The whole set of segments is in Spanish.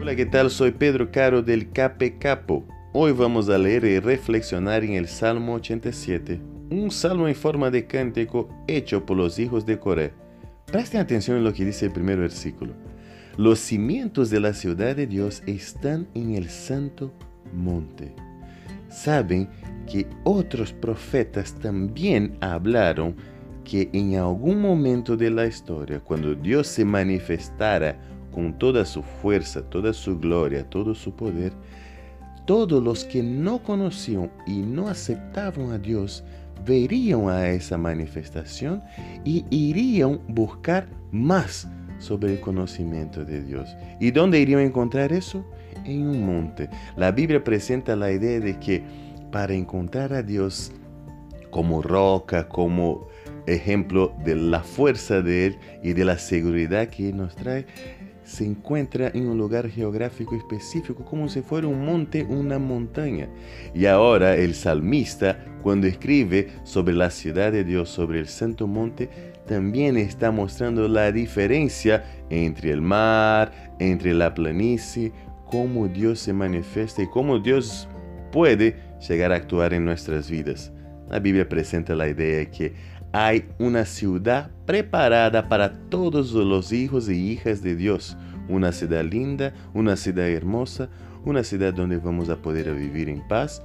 Hola, ¿qué tal? Soy Pedro Caro del Cape Capo. Hoy vamos a leer y reflexionar en el Salmo 87, un salmo en forma de cántico hecho por los hijos de Coré. Presten atención en lo que dice el primer versículo. Los cimientos de la ciudad de Dios están en el santo monte. Saben que otros profetas también hablaron que en algún momento de la historia, cuando Dios se manifestara con toda su fuerza, toda su gloria, todo su poder, todos los que no conocían y no aceptaban a Dios verían a esa manifestación y irían buscar más sobre el conocimiento de Dios. ¿Y dónde irían a encontrar eso? En un monte. La Biblia presenta la idea de que para encontrar a Dios como roca, como ejemplo de la fuerza de Él y de la seguridad que nos trae, se encuentra en un lugar geográfico específico, como si fuera un monte, una montaña. Y ahora el salmista, cuando escribe sobre la ciudad de Dios, sobre el santo monte, también está mostrando la diferencia entre el mar, entre la planicie, cómo Dios se manifiesta y cómo Dios puede llegar a actuar en nuestras vidas. La Biblia presenta la idea de que hay una ciudad preparada para todos los hijos y hijas de Dios. Una ciudad linda, una ciudad hermosa, una ciudad donde vamos a poder vivir en paz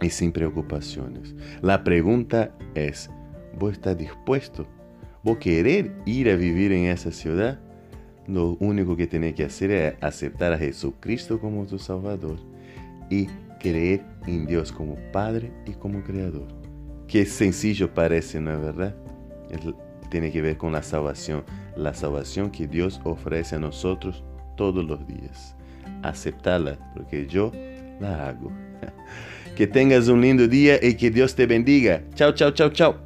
y sin preocupaciones. La pregunta es, ¿vos estás dispuesto? ¿Vos querer ir a vivir en esa ciudad? Lo único que tenés que hacer es aceptar a Jesucristo como tu Salvador y creer en Dios como Padre y como Creador. Qué sencillo parece, ¿no es verdad? tiene que ver con la salvación, la salvación que Dios ofrece a nosotros todos los días. Aceptarla, porque yo la hago. Que tengas un lindo día y que Dios te bendiga. Chao, chao, chao, chao.